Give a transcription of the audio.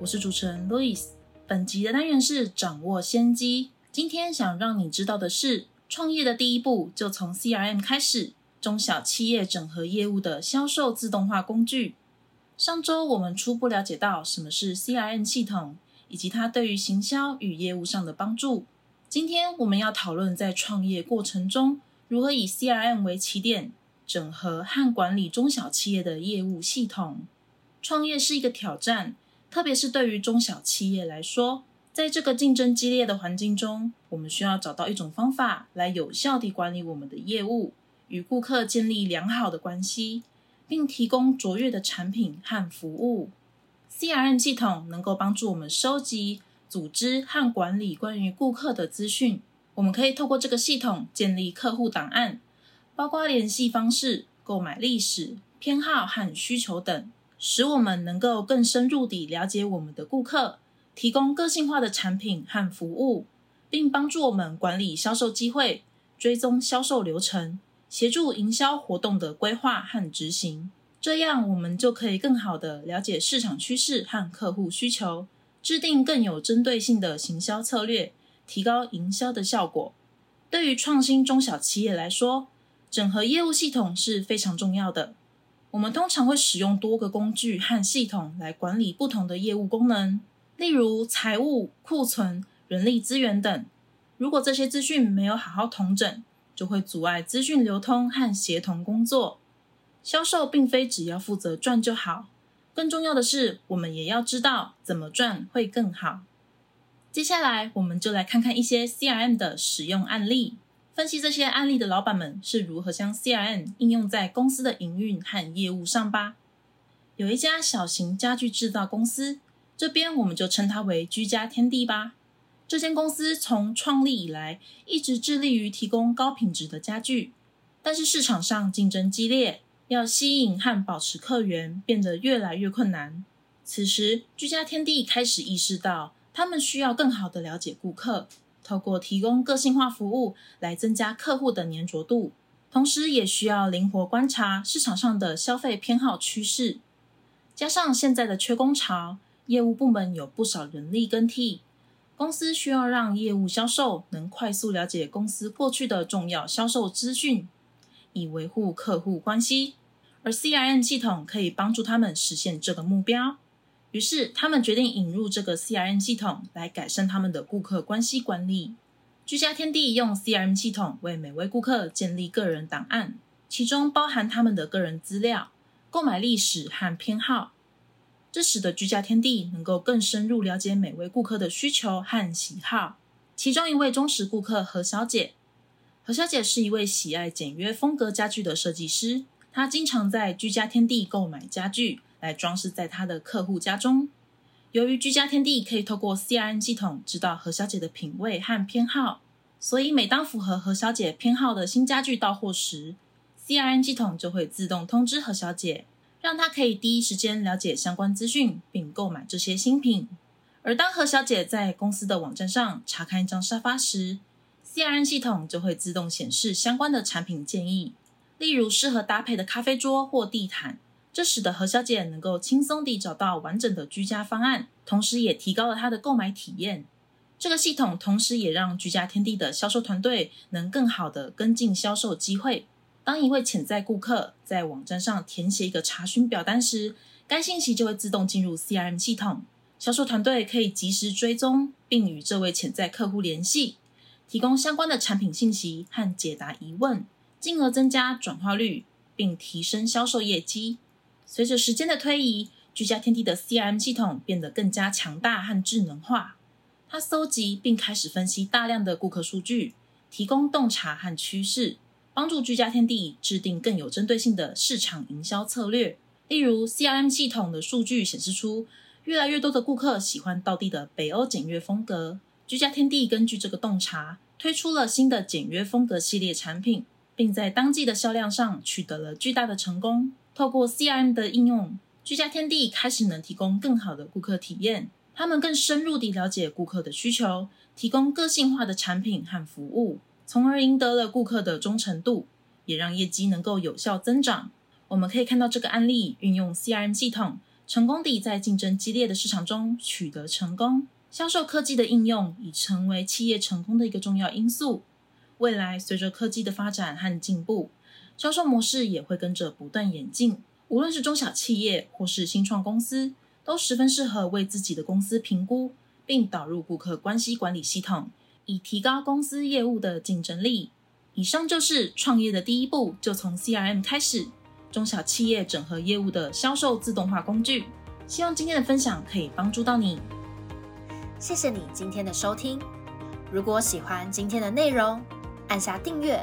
我是主持人 Louis。本集的单元是掌握先机。今天想让你知道的是，创业的第一步就从 CRM 开始，中小企业整合业务的销售自动化工具。上周我们初步了解到什么是 CRM 系统，以及它对于行销与业务上的帮助。今天我们要讨论在创业过程中如何以 CRM 为起点。整合和管理中小企业的业务系统，创业是一个挑战，特别是对于中小企业来说，在这个竞争激烈的环境中，我们需要找到一种方法来有效地管理我们的业务，与顾客建立良好的关系，并提供卓越的产品和服务。CRM 系统能够帮助我们收集、组织和管理关于顾客的资讯。我们可以透过这个系统建立客户档案。包括联系方式、购买历史、偏好和需求等，使我们能够更深入地了解我们的顾客，提供个性化的产品和服务，并帮助我们管理销售机会、追踪销售流程、协助营销活动的规划和执行。这样，我们就可以更好地了解市场趋势和客户需求，制定更有针对性的行销策略，提高营销的效果。对于创新中小企业来说，整合业务系统是非常重要的。我们通常会使用多个工具和系统来管理不同的业务功能，例如财务、库存、人力资源等。如果这些资讯没有好好统整，就会阻碍资讯流通和协同工作。销售并非只要负责赚就好，更重要的是，我们也要知道怎么赚会更好。接下来，我们就来看看一些 CRM 的使用案例。分析这些案例的老板们是如何将 CRM 应用在公司的营运和业务上吧。有一家小型家具制造公司，这边我们就称它为居家天地吧。这间公司从创立以来，一直致力于提供高品质的家具，但是市场上竞争激烈，要吸引和保持客源变得越来越困难。此时，居家天地开始意识到，他们需要更好的了解顾客。透过提供个性化服务来增加客户的粘着度，同时也需要灵活观察市场上的消费偏好趋势。加上现在的缺工潮，业务部门有不少人力更替，公司需要让业务销售能快速了解公司过去的重要销售资讯，以维护客户关系。而 CRM 系统可以帮助他们实现这个目标。于是，他们决定引入这个 CRM 系统来改善他们的顾客关系管理。居家天地用 CRM 系统为每位顾客建立个人档案，其中包含他们的个人资料、购买历史和偏好。这使得居家天地能够更深入了解每位顾客的需求和喜好。其中一位忠实顾客何小姐，何小姐是一位喜爱简约风格家具的设计师，她经常在居家天地购买家具。来装饰在他的客户家中。由于居家天地可以透过 CRM 系统知道何小姐的品味和偏好，所以每当符合何小姐偏好的新家具到货时，CRM 系统就会自动通知何小姐，让她可以第一时间了解相关资讯并购买这些新品。而当何小姐在公司的网站上查看一张沙发时，CRM 系统就会自动显示相关的产品建议，例如适合搭配的咖啡桌或地毯。这使得何小姐能够轻松地找到完整的居家方案，同时也提高了她的购买体验。这个系统同时也让居家天地的销售团队能更好的跟进销售机会。当一位潜在顾客在网站上填写一个查询表单时，该信息就会自动进入 CRM 系统，销售团队可以及时追踪并与这位潜在客户联系，提供相关的产品信息和解答疑问，进而增加转化率并提升销售业绩。随着时间的推移，居家天地的 CRM 系统变得更加强大和智能化。它搜集并开始分析大量的顾客数据，提供洞察和趋势，帮助居家天地制定更有针对性的市场营销策略。例如，CRM 系统的数据显示出，越来越多的顾客喜欢道地的北欧简约风格。居家天地根据这个洞察，推出了新的简约风格系列产品，并在当季的销量上取得了巨大的成功。透过 CRM 的应用，居家天地开始能提供更好的顾客体验。他们更深入地了解顾客的需求，提供个性化的产品和服务，从而赢得了顾客的忠诚度，也让业绩能够有效增长。我们可以看到这个案例运用 CRM 系统。成功地在竞争激烈的市场中取得成功，销售科技的应用已成为企业成功的一个重要因素。未来随着科技的发展和进步，销售模式也会跟着不断演进。无论是中小企业或是新创公司，都十分适合为自己的公司评估并导入顾客关系管理系统，以提高公司业务的竞争力。以上就是创业的第一步，就从 CRM 开始。中小企业整合业务的销售自动化工具，希望今天的分享可以帮助到你。谢谢你今天的收听。如果喜欢今天的内容，按下订阅